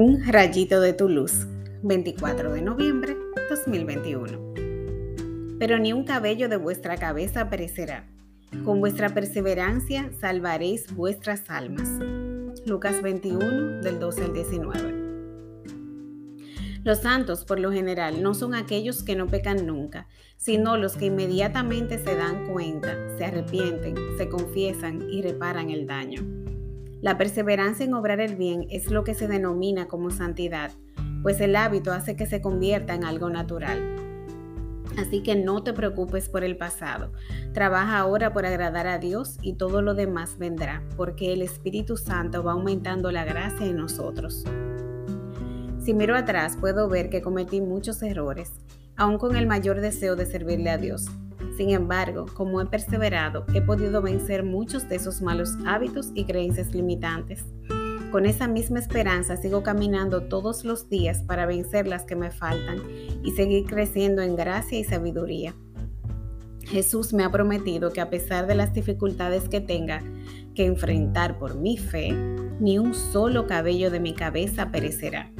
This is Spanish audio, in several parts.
Rayito de tu luz, 24 de noviembre 2021. Pero ni un cabello de vuestra cabeza perecerá. Con vuestra perseverancia salvaréis vuestras almas. Lucas 21 del 12 al 19. Los santos, por lo general, no son aquellos que no pecan nunca, sino los que inmediatamente se dan cuenta, se arrepienten, se confiesan y reparan el daño. La perseverancia en obrar el bien es lo que se denomina como santidad, pues el hábito hace que se convierta en algo natural. Así que no te preocupes por el pasado. Trabaja ahora por agradar a Dios y todo lo demás vendrá, porque el Espíritu Santo va aumentando la gracia en nosotros. Si miro atrás puedo ver que cometí muchos errores, aun con el mayor deseo de servirle a Dios. Sin embargo, como he perseverado, he podido vencer muchos de esos malos hábitos y creencias limitantes. Con esa misma esperanza sigo caminando todos los días para vencer las que me faltan y seguir creciendo en gracia y sabiduría. Jesús me ha prometido que a pesar de las dificultades que tenga que enfrentar por mi fe, ni un solo cabello de mi cabeza perecerá.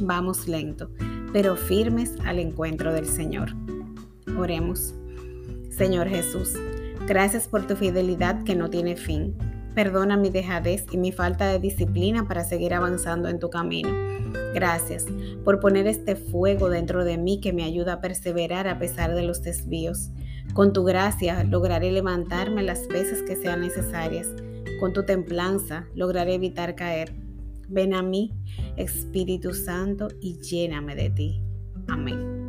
Vamos lento, pero firmes al encuentro del Señor. Oremos. Señor Jesús, gracias por tu fidelidad que no tiene fin. Perdona mi dejadez y mi falta de disciplina para seguir avanzando en tu camino. Gracias por poner este fuego dentro de mí que me ayuda a perseverar a pesar de los desvíos. Con tu gracia lograré levantarme las veces que sean necesarias. Con tu templanza lograré evitar caer. Ven a mí, Espíritu Santo, y lléname de ti. Amén.